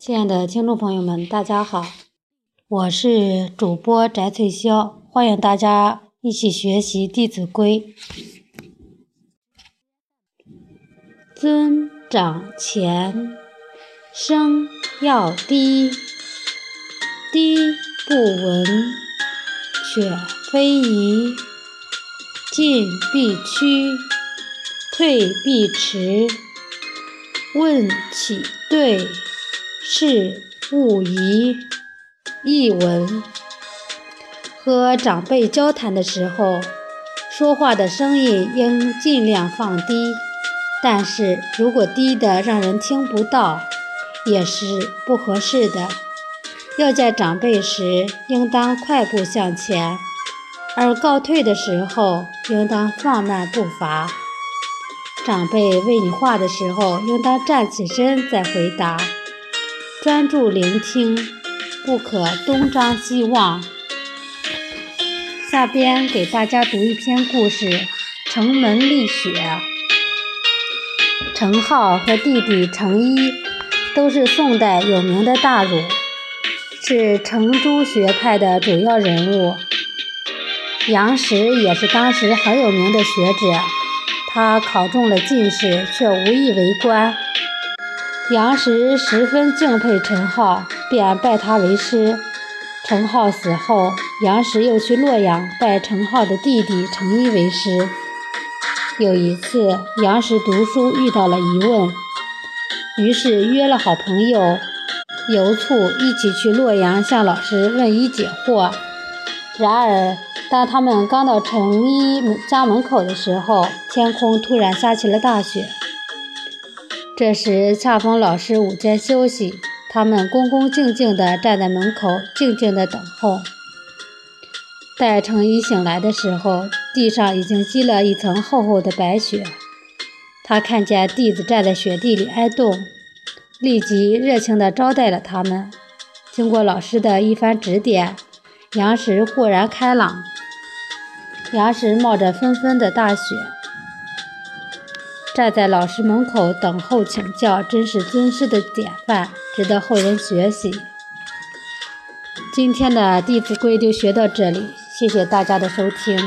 亲爱的听众朋友们，大家好，我是主播翟翠霄，欢迎大家一起学习《弟子规》。尊长前，声要低，低不闻，却非宜；进必趋，退必迟。问起对。事勿疑。译文：和长辈交谈的时候，说话的声音应尽量放低，但是如果低的让人听不到，也是不合适的。要见长辈时，应当快步向前；而告退的时候，应当放慢步伐。长辈问你话的时候，应当站起身再回答。专注聆听，不可东张西望。下边给大家读一篇故事《城门立雪》。程颢和弟弟程一都是宋代有名的大儒，是程朱学派的主要人物。杨时也是当时很有名的学者，他考中了进士，却无意为官。杨时十分敬佩陈浩，便拜他为师。陈浩死后，杨时又去洛阳拜陈浩的弟弟陈一为师。有一次，杨时读书遇到了疑问，于是约了好朋友游簇一起去洛阳向老师问医解惑。然而，当他们刚到陈一家门口的时候，天空突然下起了大雪。这时恰逢老师午间休息，他们恭恭敬敬地站在门口，静静地等候。待程一醒来的时候，地上已经积了一层厚厚的白雪。他看见弟子站在雪地里挨冻，立即热情地招待了他们。经过老师的一番指点，杨时豁然开朗。杨时冒着纷纷的大雪。站在老师门口等候请教，真是尊师的典范，值得后人学习。今天的《弟子规》就学到这里，谢谢大家的收听。